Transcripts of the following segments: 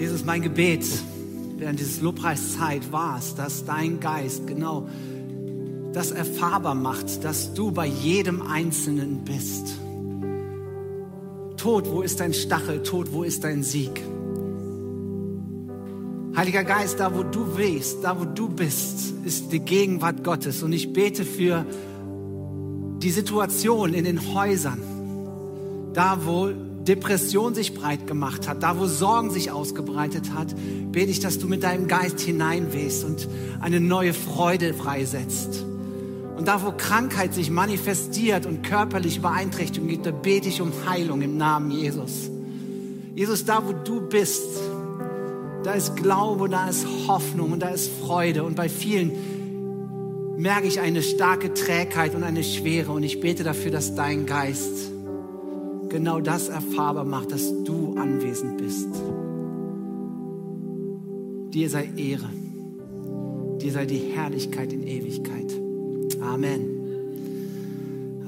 Jesus, mein Gebet während dieses Lobpreiszeit war es, dass dein Geist genau das erfahrbar macht, dass du bei jedem Einzelnen bist. Tod, wo ist dein Stachel? Tod, wo ist dein Sieg? Heiliger Geist, da wo du wehst, da wo du bist, ist die Gegenwart Gottes. Und ich bete für die Situation in den Häusern, da wo Depression sich breit gemacht hat, da wo Sorgen sich ausgebreitet hat, bete ich, dass du mit deinem Geist hineinwehst und eine neue Freude freisetzt. Und da, wo Krankheit sich manifestiert und körperlich Beeinträchtigung gibt, da bete ich um Heilung im Namen Jesus. Jesus, da, wo du bist, da ist Glaube, da ist Hoffnung und da ist Freude. Und bei vielen merke ich eine starke Trägheit und eine Schwere. Und ich bete dafür, dass dein Geist genau das erfahrbar macht, dass du anwesend bist. Dir sei Ehre. Dir sei die Herrlichkeit in Ewigkeit. Amen.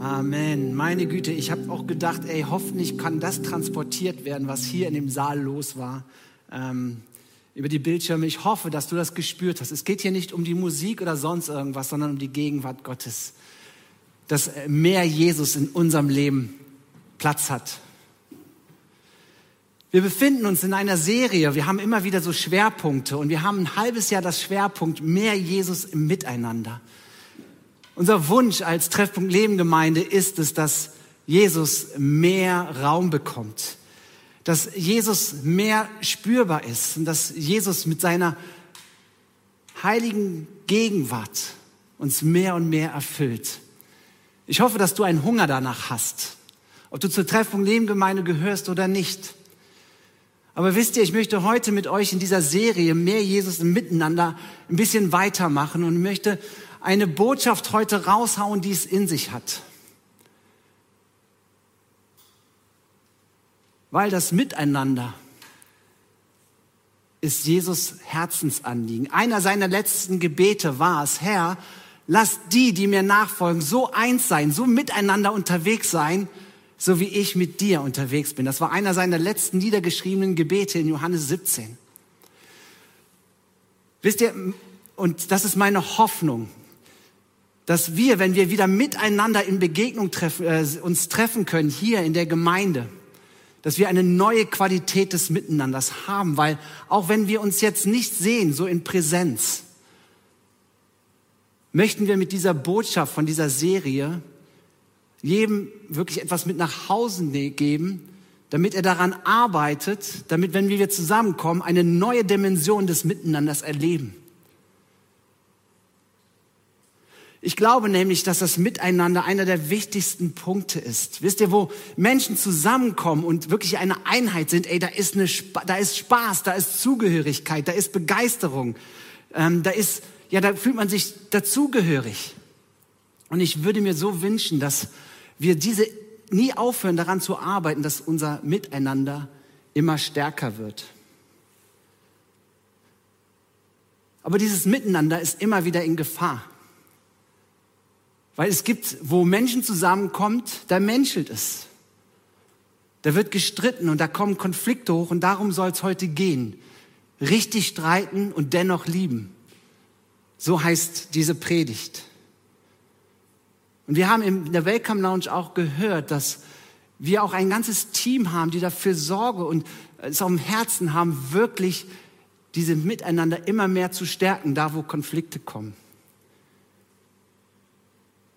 Amen. Meine Güte, ich habe auch gedacht, ey, hoffentlich kann das transportiert werden, was hier in dem Saal los war. Ähm, über die Bildschirme. Ich hoffe, dass du das gespürt hast. Es geht hier nicht um die Musik oder sonst irgendwas, sondern um die Gegenwart Gottes. Dass mehr Jesus in unserem Leben Platz hat. Wir befinden uns in einer Serie. Wir haben immer wieder so Schwerpunkte und wir haben ein halbes Jahr das Schwerpunkt mehr Jesus im Miteinander. Unser Wunsch als Treffpunkt Leben Gemeinde ist es, dass Jesus mehr Raum bekommt, dass Jesus mehr spürbar ist und dass Jesus mit seiner heiligen Gegenwart uns mehr und mehr erfüllt. Ich hoffe, dass du einen Hunger danach hast, ob du zur Treffpunkt Leben Gemeinde gehörst oder nicht. Aber wisst ihr, ich möchte heute mit euch in dieser Serie mehr Jesus im Miteinander ein bisschen weitermachen und möchte eine Botschaft heute raushauen, die es in sich hat. Weil das Miteinander ist Jesus Herzensanliegen. Einer seiner letzten Gebete war es, Herr, lass die, die mir nachfolgen, so eins sein, so miteinander unterwegs sein, so wie ich mit dir unterwegs bin. Das war einer seiner letzten niedergeschriebenen Gebete in Johannes 17. Wisst ihr, und das ist meine Hoffnung, dass wir, wenn wir wieder miteinander in Begegnung treffen, äh, uns treffen können hier in der Gemeinde, dass wir eine neue Qualität des Miteinanders haben, weil auch wenn wir uns jetzt nicht sehen, so in Präsenz, möchten wir mit dieser Botschaft von dieser Serie jedem wirklich etwas mit nach Hause ne-, geben, damit er daran arbeitet, damit, wenn wir zusammenkommen, eine neue Dimension des Miteinanders erleben. Ich glaube nämlich, dass das Miteinander einer der wichtigsten Punkte ist. Wisst ihr, wo Menschen zusammenkommen und wirklich eine Einheit sind, ey, da ist, eine, da ist Spaß, da ist Zugehörigkeit, da ist Begeisterung, ähm, da ist, ja, da fühlt man sich dazugehörig. Und ich würde mir so wünschen, dass wir diese nie aufhören, daran zu arbeiten, dass unser Miteinander immer stärker wird. Aber dieses Miteinander ist immer wieder in Gefahr. Weil es gibt, wo Menschen zusammenkommt, da menschelt es. Da wird gestritten und da kommen Konflikte hoch und darum soll es heute gehen. Richtig streiten und dennoch lieben. So heißt diese Predigt. Und wir haben in der Welcome Lounge auch gehört, dass wir auch ein ganzes Team haben, die dafür Sorge und es auf dem Herzen haben, wirklich diese Miteinander immer mehr zu stärken, da wo Konflikte kommen.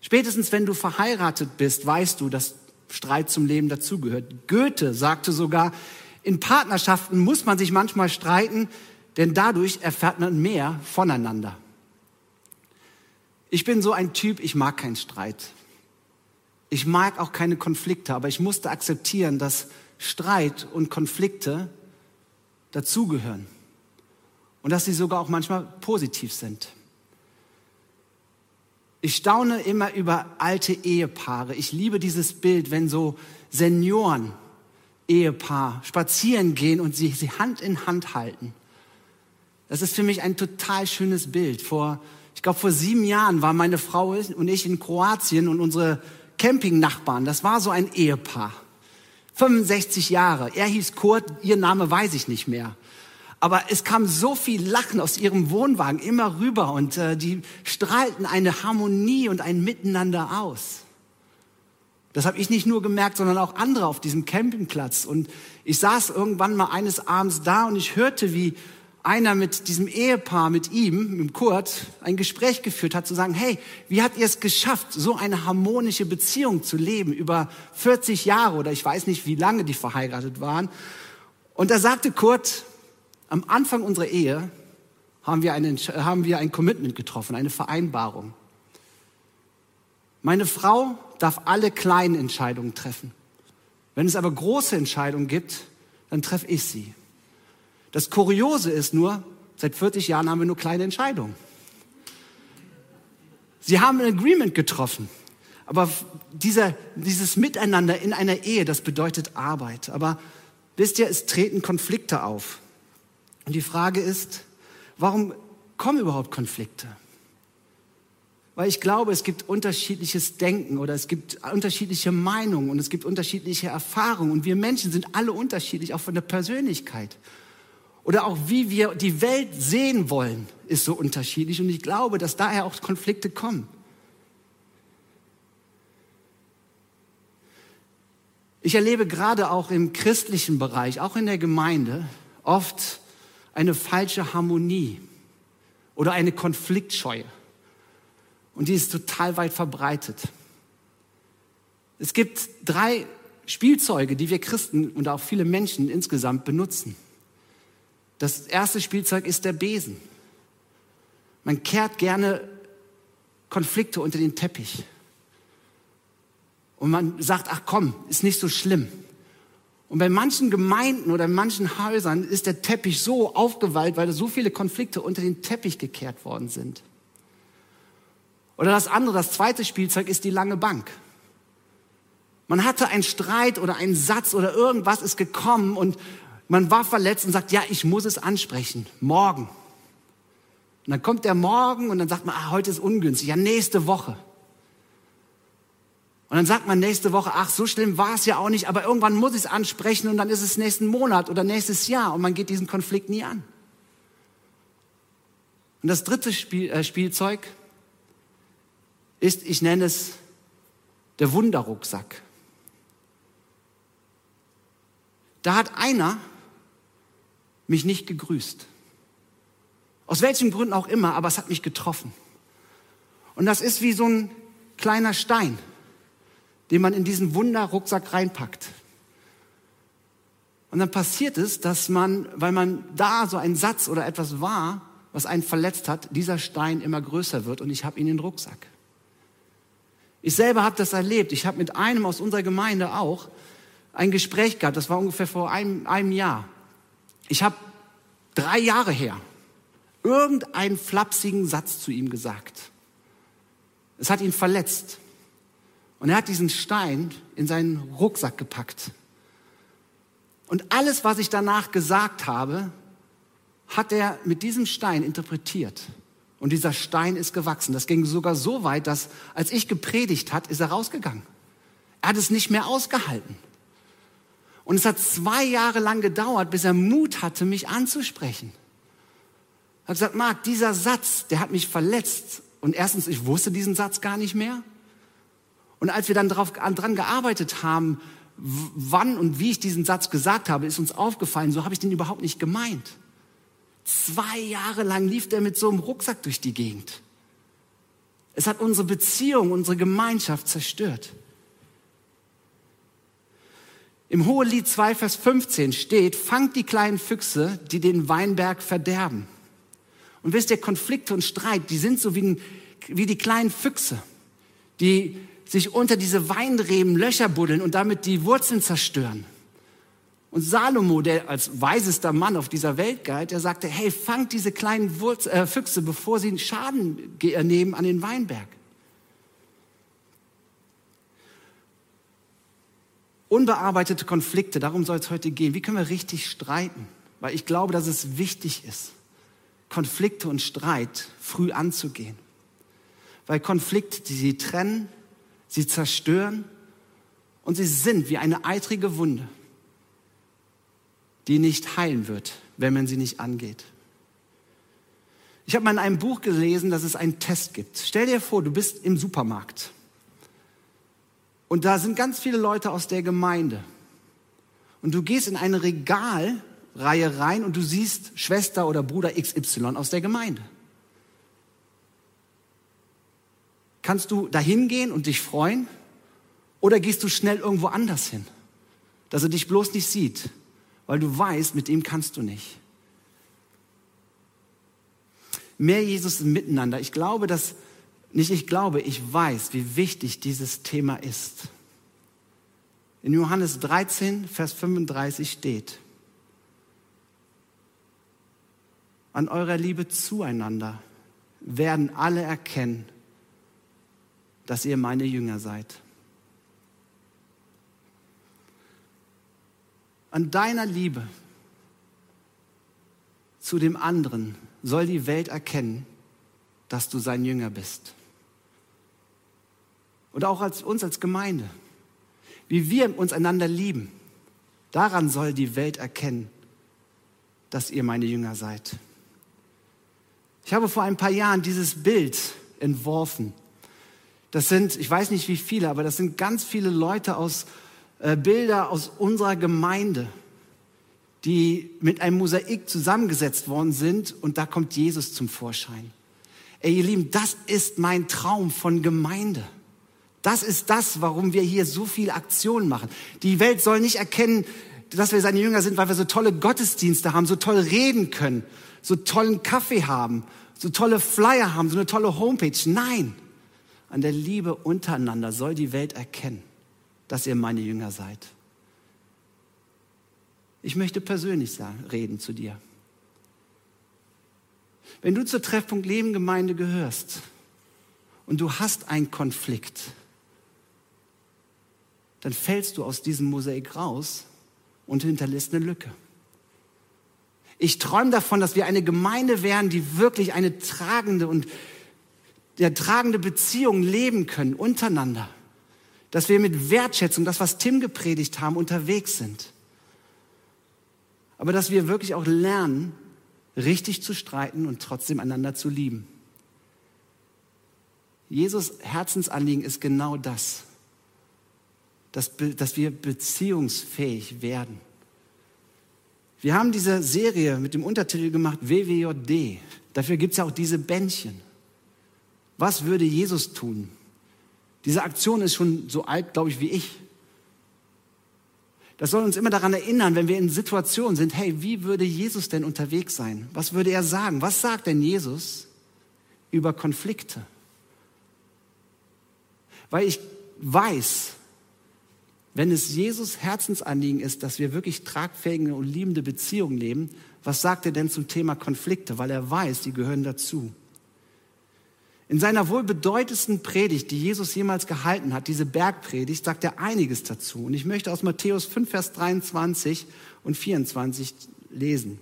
Spätestens wenn du verheiratet bist, weißt du, dass Streit zum Leben dazugehört. Goethe sagte sogar, in Partnerschaften muss man sich manchmal streiten, denn dadurch erfährt man mehr voneinander. Ich bin so ein Typ, ich mag keinen Streit. Ich mag auch keine Konflikte, aber ich musste akzeptieren, dass Streit und Konflikte dazugehören und dass sie sogar auch manchmal positiv sind. Ich staune immer über alte Ehepaare. Ich liebe dieses Bild, wenn so Senioren, Ehepaar spazieren gehen und sie, sie Hand in Hand halten. Das ist für mich ein total schönes Bild. Vor, ich glaube, vor sieben Jahren waren meine Frau und ich in Kroatien und unsere Campingnachbarn, das war so ein Ehepaar. 65 Jahre. Er hieß Kurt, ihr Name weiß ich nicht mehr. Aber es kam so viel Lachen aus ihrem Wohnwagen immer rüber und äh, die strahlten eine Harmonie und ein Miteinander aus. Das habe ich nicht nur gemerkt, sondern auch andere auf diesem Campingplatz. Und ich saß irgendwann mal eines Abends da und ich hörte, wie einer mit diesem Ehepaar, mit ihm, mit Kurt, ein Gespräch geführt hat, zu sagen, hey, wie habt ihr es geschafft, so eine harmonische Beziehung zu leben über 40 Jahre oder ich weiß nicht, wie lange die verheiratet waren. Und da sagte Kurt, am Anfang unserer Ehe haben wir, einen, haben wir ein Commitment getroffen, eine Vereinbarung. Meine Frau darf alle kleinen Entscheidungen treffen. Wenn es aber große Entscheidungen gibt, dann treffe ich sie. Das Kuriose ist nur, seit 40 Jahren haben wir nur kleine Entscheidungen. Sie haben ein Agreement getroffen. Aber dieser, dieses Miteinander in einer Ehe, das bedeutet Arbeit. Aber wisst ihr, es treten Konflikte auf. Und die Frage ist, warum kommen überhaupt Konflikte? Weil ich glaube, es gibt unterschiedliches Denken oder es gibt unterschiedliche Meinungen und es gibt unterschiedliche Erfahrungen und wir Menschen sind alle unterschiedlich, auch von der Persönlichkeit. Oder auch wie wir die Welt sehen wollen, ist so unterschiedlich und ich glaube, dass daher auch Konflikte kommen. Ich erlebe gerade auch im christlichen Bereich, auch in der Gemeinde, oft eine falsche Harmonie oder eine Konfliktscheue. Und die ist total weit verbreitet. Es gibt drei Spielzeuge, die wir Christen und auch viele Menschen insgesamt benutzen. Das erste Spielzeug ist der Besen. Man kehrt gerne Konflikte unter den Teppich. Und man sagt, ach komm, ist nicht so schlimm. Und bei manchen Gemeinden oder in manchen Häusern ist der Teppich so aufgeweilt, weil da so viele Konflikte unter den Teppich gekehrt worden sind. Oder das andere, das zweite Spielzeug ist die lange Bank. Man hatte einen Streit oder einen Satz oder irgendwas ist gekommen und man war verletzt und sagt, ja, ich muss es ansprechen, morgen. Und dann kommt der Morgen und dann sagt man, ah, heute ist ungünstig, ja, nächste Woche. Und dann sagt man nächste Woche, ach, so schlimm war es ja auch nicht, aber irgendwann muss ich es ansprechen und dann ist es nächsten Monat oder nächstes Jahr und man geht diesen Konflikt nie an. Und das dritte Spiel, äh, Spielzeug ist, ich nenne es der Wunderrucksack. Da hat einer mich nicht gegrüßt. Aus welchen Gründen auch immer, aber es hat mich getroffen. Und das ist wie so ein kleiner Stein, den man in diesen Wunderrucksack reinpackt. Und dann passiert es, dass man, weil man da so ein Satz oder etwas war, was einen verletzt hat, dieser Stein immer größer wird und ich habe ihn in den Rucksack. Ich selber habe das erlebt. Ich habe mit einem aus unserer Gemeinde auch ein Gespräch gehabt. Das war ungefähr vor einem, einem Jahr. Ich habe drei Jahre her irgendeinen flapsigen Satz zu ihm gesagt. Es hat ihn verletzt. Und er hat diesen Stein in seinen Rucksack gepackt. Und alles, was ich danach gesagt habe, hat er mit diesem Stein interpretiert. Und dieser Stein ist gewachsen. Das ging sogar so weit, dass als ich gepredigt hat, ist er rausgegangen. Er hat es nicht mehr ausgehalten. Und es hat zwei Jahre lang gedauert, bis er Mut hatte, mich anzusprechen. Er hat gesagt, Marc, dieser Satz, der hat mich verletzt. Und erstens, ich wusste diesen Satz gar nicht mehr. Und als wir dann darauf, dran gearbeitet haben, wann und wie ich diesen Satz gesagt habe, ist uns aufgefallen, so habe ich den überhaupt nicht gemeint. Zwei Jahre lang lief der mit so einem Rucksack durch die Gegend. Es hat unsere Beziehung, unsere Gemeinschaft zerstört. Im Hohelied 2, Vers 15 steht, fangt die kleinen Füchse, die den Weinberg verderben. Und wisst ihr, Konflikte und Streit, die sind so wie, wie die kleinen Füchse, die sich unter diese Weinreben Löcher buddeln und damit die Wurzeln zerstören. Und Salomo, der als weisester Mann auf dieser Welt galt, der sagte, hey, fangt diese kleinen Wurz äh, Füchse, bevor sie Schaden nehmen an den Weinberg. Unbearbeitete Konflikte, darum soll es heute gehen. Wie können wir richtig streiten? Weil ich glaube, dass es wichtig ist, Konflikte und Streit früh anzugehen. Weil Konflikte, die sie trennen, sie zerstören und sie sind wie eine eitrige Wunde die nicht heilen wird, wenn man sie nicht angeht. Ich habe mal in einem Buch gelesen, dass es einen Test gibt. Stell dir vor, du bist im Supermarkt und da sind ganz viele Leute aus der Gemeinde und du gehst in eine Regalreihe rein und du siehst Schwester oder Bruder XY aus der Gemeinde. Kannst du dahin gehen und dich freuen oder gehst du schnell irgendwo anders hin, dass er dich bloß nicht sieht, weil du weißt, mit ihm kannst du nicht? mehr Jesus im Miteinander. Ich glaube, dass, nicht ich glaube, ich weiß, wie wichtig dieses Thema ist. In Johannes 13, Vers 35 steht, an eurer Liebe zueinander werden alle erkennen, dass ihr meine Jünger seid. An deiner Liebe zu dem anderen soll die Welt erkennen, dass du sein Jünger bist. Und auch als uns als Gemeinde, wie wir uns einander lieben, daran soll die Welt erkennen, dass ihr meine Jünger seid. Ich habe vor ein paar Jahren dieses Bild entworfen. Das sind, ich weiß nicht wie viele, aber das sind ganz viele Leute aus äh, Bilder aus unserer Gemeinde die mit einem Mosaik zusammengesetzt worden sind und da kommt Jesus zum Vorschein. Ey, ihr Lieben, das ist mein Traum von Gemeinde. Das ist das, warum wir hier so viel Aktion machen. Die Welt soll nicht erkennen, dass wir seine Jünger sind, weil wir so tolle Gottesdienste haben, so toll reden können, so tollen Kaffee haben, so tolle Flyer haben, so eine tolle Homepage. Nein, an der Liebe untereinander soll die Welt erkennen, dass ihr meine Jünger seid. Ich möchte persönlich sagen, reden zu dir. Wenn du zur Treffpunkt Leben Gemeinde gehörst und du hast einen Konflikt, dann fällst du aus diesem Mosaik raus und hinterlässt eine Lücke. Ich träume davon, dass wir eine Gemeinde wären, die wirklich eine tragende und der tragende Beziehung leben können untereinander. Dass wir mit Wertschätzung, das was Tim gepredigt haben, unterwegs sind aber dass wir wirklich auch lernen, richtig zu streiten und trotzdem einander zu lieben. Jesus Herzensanliegen ist genau das, dass, dass wir beziehungsfähig werden. Wir haben diese Serie mit dem Untertitel gemacht WWJD. Dafür gibt es ja auch diese Bändchen. Was würde Jesus tun? Diese Aktion ist schon so alt, glaube ich, wie ich. Das soll uns immer daran erinnern, wenn wir in Situationen sind, hey, wie würde Jesus denn unterwegs sein? Was würde er sagen? Was sagt denn Jesus über Konflikte? Weil ich weiß, wenn es Jesus Herzensanliegen ist, dass wir wirklich tragfähige und liebende Beziehungen leben, was sagt er denn zum Thema Konflikte? Weil er weiß, die gehören dazu. In seiner wohl bedeutendsten Predigt, die Jesus jemals gehalten hat, diese Bergpredigt, sagt er einiges dazu. Und ich möchte aus Matthäus 5, Vers 23 und 24 lesen.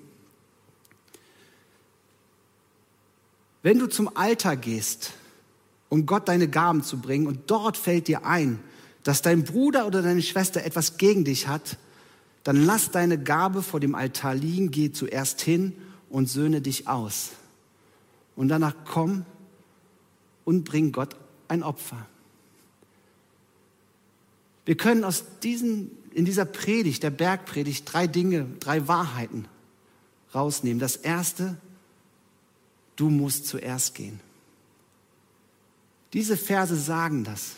Wenn du zum Altar gehst, um Gott deine Gaben zu bringen, und dort fällt dir ein, dass dein Bruder oder deine Schwester etwas gegen dich hat, dann lass deine Gabe vor dem Altar liegen, geh zuerst hin und söhne dich aus. Und danach komm und bring Gott ein Opfer. Wir können aus diesen, in dieser Predigt, der Bergpredigt, drei Dinge, drei Wahrheiten rausnehmen. Das erste, du musst zuerst gehen. Diese Verse sagen das.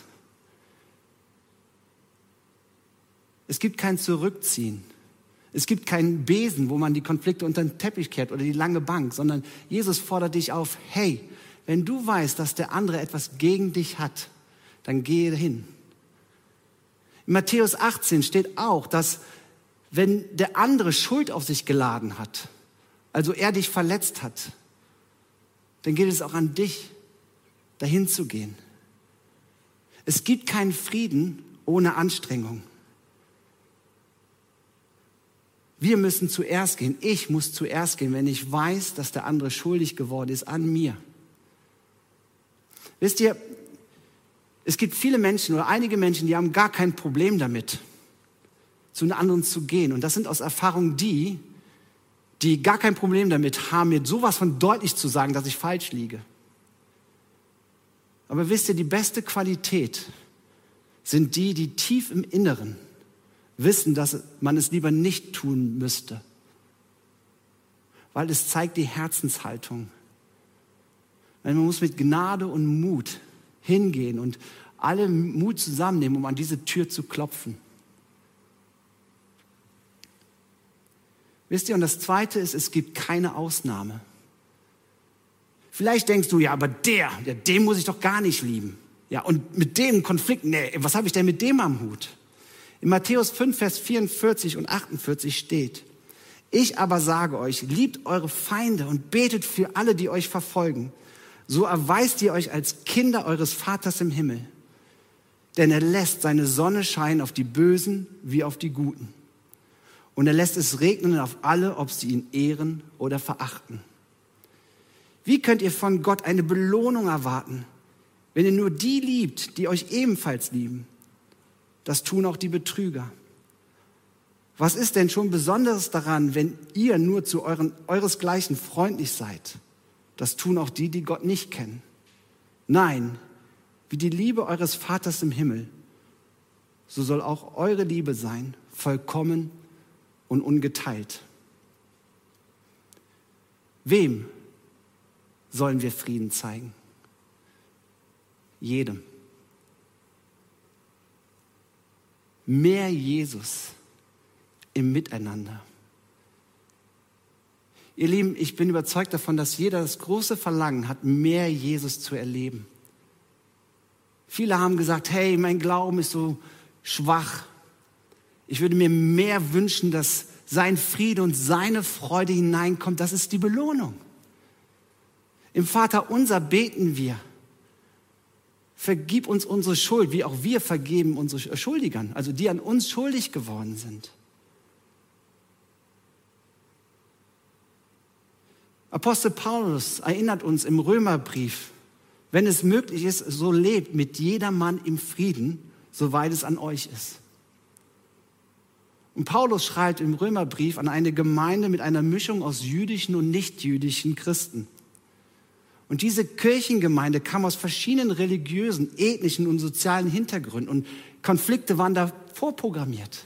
Es gibt kein Zurückziehen. Es gibt keinen Besen, wo man die Konflikte unter den Teppich kehrt oder die lange Bank, sondern Jesus fordert dich auf, hey, wenn du weißt, dass der andere etwas gegen dich hat, dann gehe hin. In Matthäus 18 steht auch, dass wenn der andere Schuld auf sich geladen hat, also er dich verletzt hat, dann gilt es auch an dich, dahin zu gehen. Es gibt keinen Frieden ohne Anstrengung. Wir müssen zuerst gehen. Ich muss zuerst gehen, wenn ich weiß, dass der andere schuldig geworden ist an mir. Wisst ihr, es gibt viele Menschen oder einige Menschen, die haben gar kein Problem damit, zu einem anderen zu gehen. Und das sind aus Erfahrung die, die gar kein Problem damit haben, mir sowas von deutlich zu sagen, dass ich falsch liege. Aber wisst ihr, die beste Qualität sind die, die tief im Inneren wissen, dass man es lieber nicht tun müsste. Weil es zeigt die Herzenshaltung. Man muss mit Gnade und Mut hingehen und alle Mut zusammennehmen, um an diese Tür zu klopfen. Wisst ihr, und das Zweite ist, es gibt keine Ausnahme. Vielleicht denkst du, ja, aber der, ja, den muss ich doch gar nicht lieben. Ja, und mit dem Konflikt, nee, was habe ich denn mit dem am Hut? In Matthäus 5, Vers 44 und 48 steht, ich aber sage euch, liebt eure Feinde und betet für alle, die euch verfolgen. So erweist ihr euch als Kinder eures Vaters im Himmel. Denn er lässt seine Sonne scheinen auf die Bösen wie auf die Guten. Und er lässt es regnen auf alle, ob sie ihn ehren oder verachten. Wie könnt ihr von Gott eine Belohnung erwarten, wenn ihr nur die liebt, die euch ebenfalls lieben? Das tun auch die Betrüger. Was ist denn schon Besonderes daran, wenn ihr nur zu euren, euresgleichen freundlich seid? Das tun auch die, die Gott nicht kennen. Nein, wie die Liebe eures Vaters im Himmel, so soll auch eure Liebe sein, vollkommen und ungeteilt. Wem sollen wir Frieden zeigen? Jedem. Mehr Jesus im Miteinander. Ihr Lieben, ich bin überzeugt davon, dass jeder das große Verlangen hat, mehr Jesus zu erleben. Viele haben gesagt, hey, mein Glauben ist so schwach. Ich würde mir mehr wünschen, dass sein Friede und seine Freude hineinkommt. Das ist die Belohnung. Im Vater unser beten wir. Vergib uns unsere Schuld, wie auch wir vergeben unsere Schuldigern, also die an uns schuldig geworden sind. Apostel Paulus erinnert uns im Römerbrief, wenn es möglich ist, so lebt mit jedermann im Frieden, soweit es an euch ist. Und Paulus schreibt im Römerbrief an eine Gemeinde mit einer Mischung aus jüdischen und nichtjüdischen Christen. Und diese Kirchengemeinde kam aus verschiedenen religiösen, ethnischen und sozialen Hintergründen und Konflikte waren da vorprogrammiert.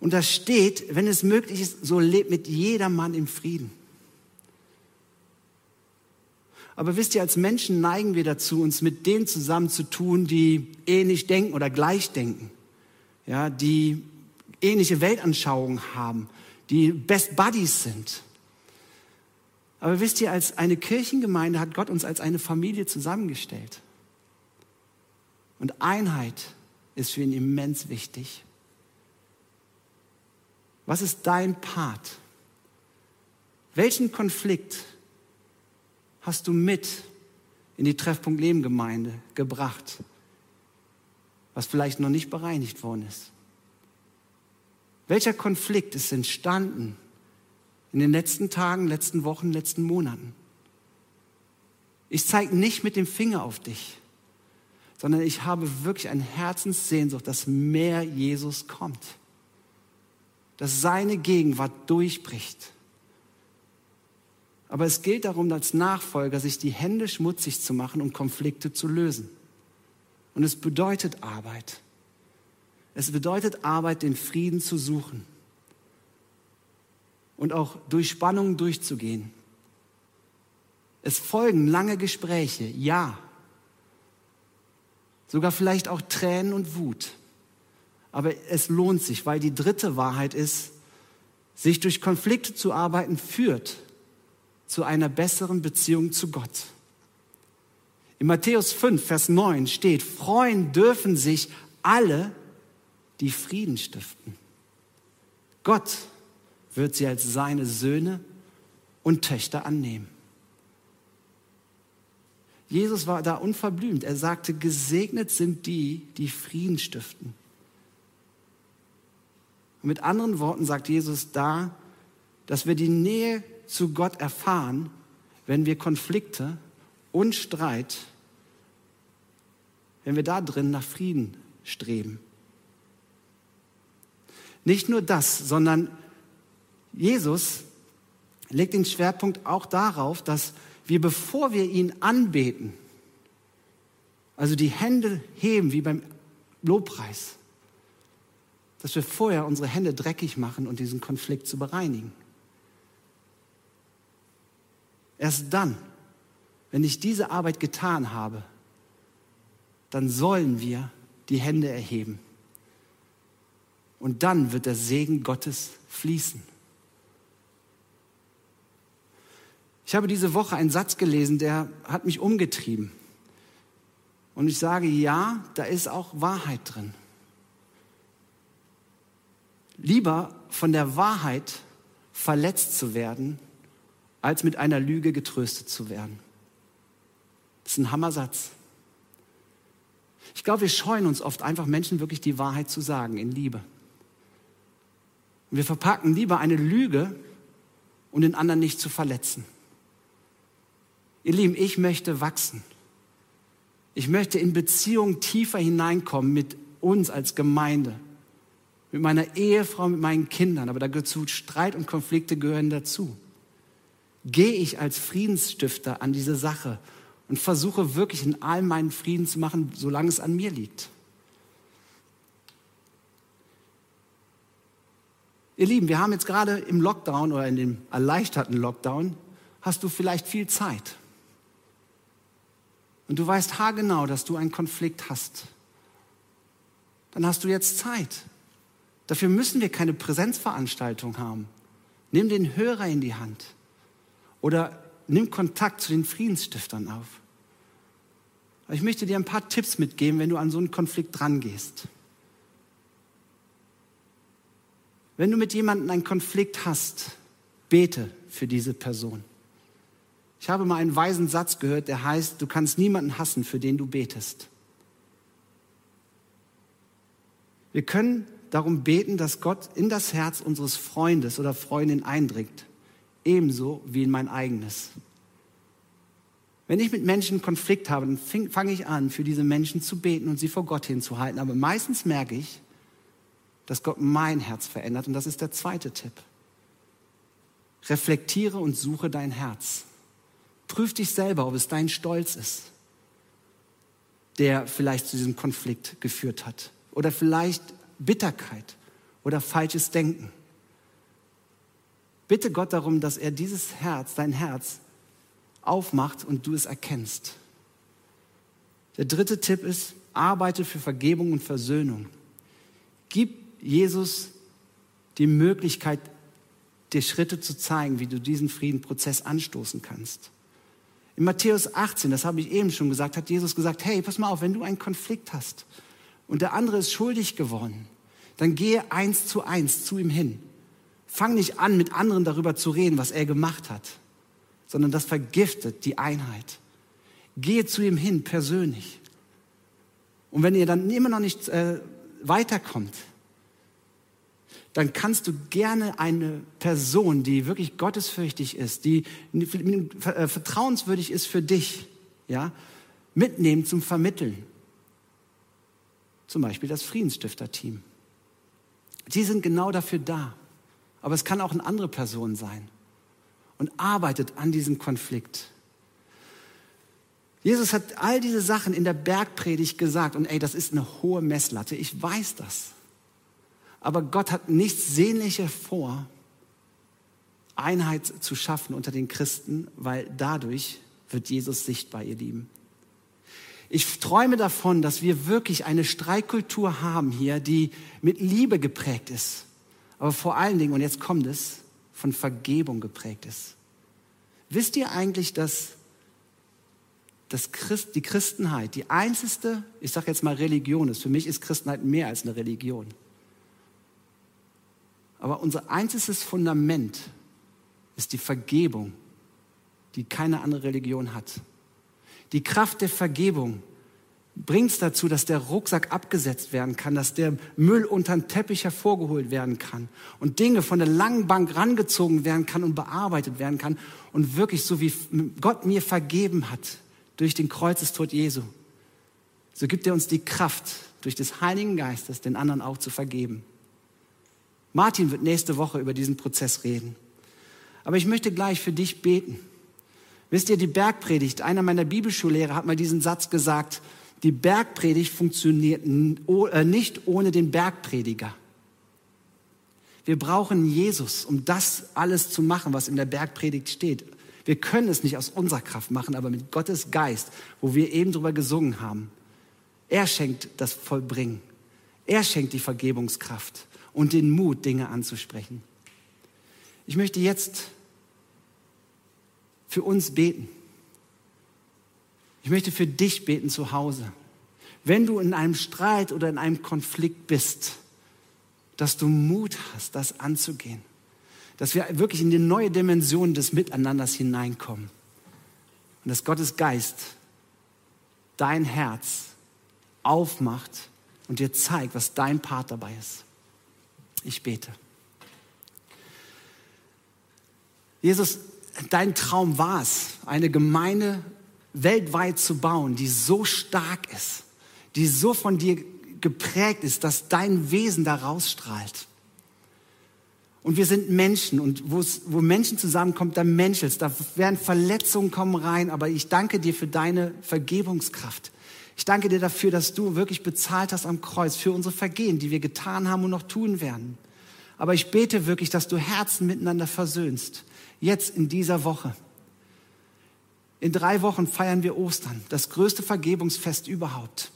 Und da steht, wenn es möglich ist, so lebt mit jedermann im Frieden. Aber wisst ihr, als Menschen neigen wir dazu, uns mit denen zusammenzutun, die ähnlich denken oder gleich denken. Ja, die ähnliche Weltanschauungen haben, die Best Buddies sind. Aber wisst ihr, als eine Kirchengemeinde hat Gott uns als eine Familie zusammengestellt. Und Einheit ist für ihn immens wichtig. Was ist dein Part? Welchen Konflikt hast du mit in die Treffpunkt Leben Gemeinde gebracht, was vielleicht noch nicht bereinigt worden ist? Welcher Konflikt ist entstanden in den letzten Tagen, letzten Wochen, letzten Monaten. Ich zeige nicht mit dem Finger auf dich, sondern ich habe wirklich eine Herzenssehnsucht, dass mehr Jesus kommt, dass seine Gegenwart durchbricht. Aber es gilt darum, als Nachfolger sich die Hände schmutzig zu machen und Konflikte zu lösen. Und es bedeutet Arbeit. Es bedeutet Arbeit, den Frieden zu suchen und auch durch Spannungen durchzugehen. Es folgen lange Gespräche, ja. Sogar vielleicht auch Tränen und Wut. Aber es lohnt sich, weil die dritte Wahrheit ist, sich durch Konflikte zu arbeiten führt zu einer besseren Beziehung zu Gott. In Matthäus 5, Vers 9 steht, freuen dürfen sich alle, die Frieden stiften. Gott wird sie als seine Söhne und Töchter annehmen. Jesus war da unverblümt. Er sagte, gesegnet sind die, die Frieden stiften. Und mit anderen Worten sagt Jesus da, dass wir die Nähe zu Gott erfahren, wenn wir Konflikte und Streit, wenn wir da drin nach Frieden streben. Nicht nur das, sondern Jesus legt den Schwerpunkt auch darauf, dass wir, bevor wir ihn anbeten, also die Hände heben wie beim Lobpreis, dass wir vorher unsere Hände dreckig machen und diesen Konflikt zu bereinigen. Erst dann, wenn ich diese Arbeit getan habe, dann sollen wir die Hände erheben. Und dann wird der Segen Gottes fließen. Ich habe diese Woche einen Satz gelesen, der hat mich umgetrieben. Und ich sage, ja, da ist auch Wahrheit drin. Lieber von der Wahrheit verletzt zu werden, als mit einer Lüge getröstet zu werden. Das ist ein Hammersatz. Ich glaube, wir scheuen uns oft einfach Menschen wirklich die Wahrheit zu sagen in Liebe. Und wir verpacken lieber eine Lüge, um den anderen nicht zu verletzen. Ihr Lieben, ich möchte wachsen. Ich möchte in Beziehungen tiefer hineinkommen mit uns als Gemeinde, mit meiner Ehefrau, mit meinen Kindern. Aber dazu Streit und Konflikte gehören dazu. Gehe ich als Friedensstifter an diese Sache und versuche wirklich in allem meinen Frieden zu machen, solange es an mir liegt. Ihr Lieben, wir haben jetzt gerade im Lockdown oder in dem erleichterten Lockdown, hast du vielleicht viel Zeit. Und du weißt haargenau, dass du einen Konflikt hast. Dann hast du jetzt Zeit. Dafür müssen wir keine Präsenzveranstaltung haben. Nimm den Hörer in die Hand oder nimm Kontakt zu den Friedensstiftern auf. Aber ich möchte dir ein paar Tipps mitgeben, wenn du an so einen Konflikt drangehst. Wenn du mit jemandem einen Konflikt hast, bete für diese Person. Ich habe mal einen weisen Satz gehört, der heißt, du kannst niemanden hassen, für den du betest. Wir können darum beten, dass Gott in das Herz unseres Freundes oder Freundin eindringt, ebenso wie in mein eigenes. Wenn ich mit Menschen Konflikt habe, dann fange ich an, für diese Menschen zu beten und sie vor Gott hinzuhalten. Aber meistens merke ich, dass Gott mein Herz verändert. Und das ist der zweite Tipp. Reflektiere und suche dein Herz. Prüf dich selber, ob es dein Stolz ist, der vielleicht zu diesem Konflikt geführt hat. Oder vielleicht Bitterkeit oder falsches Denken. Bitte Gott darum, dass er dieses Herz, dein Herz, aufmacht und du es erkennst. Der dritte Tipp ist, arbeite für Vergebung und Versöhnung. Gib Jesus die Möglichkeit, dir Schritte zu zeigen, wie du diesen Friedenprozess anstoßen kannst. In Matthäus 18, das habe ich eben schon gesagt, hat Jesus gesagt, hey, pass mal auf, wenn du einen Konflikt hast und der andere ist schuldig geworden, dann gehe eins zu eins zu ihm hin. Fang nicht an, mit anderen darüber zu reden, was er gemacht hat, sondern das vergiftet die Einheit. Gehe zu ihm hin, persönlich. Und wenn ihr dann immer noch nicht äh, weiterkommt, dann kannst du gerne eine Person, die wirklich gottesfürchtig ist, die vertrauenswürdig ist für dich, ja, mitnehmen zum Vermitteln. Zum Beispiel das Friedensstifter-Team. Die sind genau dafür da. Aber es kann auch eine andere Person sein. Und arbeitet an diesem Konflikt. Jesus hat all diese Sachen in der Bergpredigt gesagt. Und ey, das ist eine hohe Messlatte. Ich weiß das. Aber Gott hat nichts Sehnlicher vor, Einheit zu schaffen unter den Christen, weil dadurch wird Jesus sichtbar, ihr Lieben. Ich träume davon, dass wir wirklich eine Streikkultur haben hier, die mit Liebe geprägt ist, aber vor allen Dingen, und jetzt kommt es, von Vergebung geprägt ist. Wisst ihr eigentlich, dass, dass Christ, die Christenheit die einzigste, ich sage jetzt mal Religion ist, für mich ist Christenheit mehr als eine Religion. Aber unser einziges Fundament ist die Vergebung, die keine andere Religion hat. Die Kraft der Vergebung bringt es dazu, dass der Rucksack abgesetzt werden kann, dass der Müll unter den Teppich hervorgeholt werden kann und Dinge von der langen Bank rangezogen werden kann und bearbeitet werden kann und wirklich so wie Gott mir vergeben hat durch den Kreuzestod Jesu, so gibt er uns die Kraft durch des Heiligen Geistes den anderen auch zu vergeben. Martin wird nächste Woche über diesen Prozess reden. Aber ich möchte gleich für dich beten. Wisst ihr, die Bergpredigt, einer meiner Bibelschullehrer hat mal diesen Satz gesagt, die Bergpredigt funktioniert äh, nicht ohne den Bergprediger. Wir brauchen Jesus, um das alles zu machen, was in der Bergpredigt steht. Wir können es nicht aus unserer Kraft machen, aber mit Gottes Geist, wo wir eben drüber gesungen haben. Er schenkt das Vollbringen. Er schenkt die Vergebungskraft und den Mut, Dinge anzusprechen. Ich möchte jetzt für uns beten. Ich möchte für dich beten zu Hause. Wenn du in einem Streit oder in einem Konflikt bist, dass du Mut hast, das anzugehen. Dass wir wirklich in die neue Dimension des Miteinanders hineinkommen. Und dass Gottes Geist dein Herz aufmacht und dir zeigt, was dein Part dabei ist. Ich bete. Jesus, dein Traum war es, eine Gemeinde weltweit zu bauen, die so stark ist, die so von dir geprägt ist, dass dein Wesen da rausstrahlt. Und wir sind Menschen und wo Menschen zusammenkommen, da menschelst, da werden Verletzungen kommen rein, aber ich danke dir für deine Vergebungskraft. Ich danke dir dafür, dass du wirklich bezahlt hast am Kreuz für unsere Vergehen, die wir getan haben und noch tun werden. Aber ich bete wirklich, dass du Herzen miteinander versöhnst. Jetzt in dieser Woche. In drei Wochen feiern wir Ostern, das größte Vergebungsfest überhaupt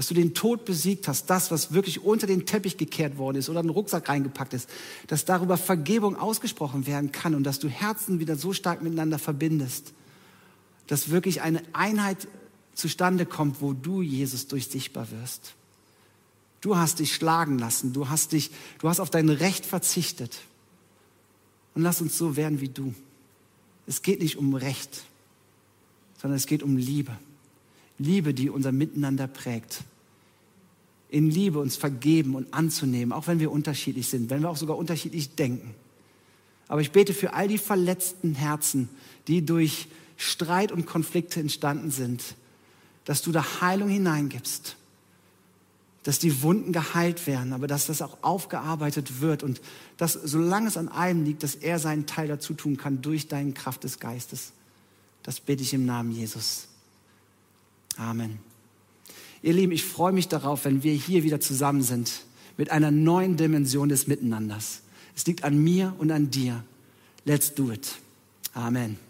dass du den Tod besiegt hast, das, was wirklich unter den Teppich gekehrt worden ist oder in den Rucksack reingepackt ist, dass darüber Vergebung ausgesprochen werden kann und dass du Herzen wieder so stark miteinander verbindest, dass wirklich eine Einheit zustande kommt, wo du, Jesus, durch sichtbar wirst. Du hast dich schlagen lassen, du hast dich, du hast auf dein Recht verzichtet. Und lass uns so werden wie du. Es geht nicht um Recht, sondern es geht um Liebe. Liebe, die unser Miteinander prägt in Liebe uns vergeben und anzunehmen, auch wenn wir unterschiedlich sind, wenn wir auch sogar unterschiedlich denken. Aber ich bete für all die verletzten Herzen, die durch Streit und Konflikte entstanden sind, dass du da Heilung hineingibst, dass die Wunden geheilt werden, aber dass das auch aufgearbeitet wird und dass, solange es an einem liegt, dass er seinen Teil dazu tun kann durch deine Kraft des Geistes. Das bete ich im Namen Jesus. Amen. Ihr Lieben, ich freue mich darauf, wenn wir hier wieder zusammen sind mit einer neuen Dimension des Miteinanders. Es liegt an mir und an dir. Let's do it. Amen.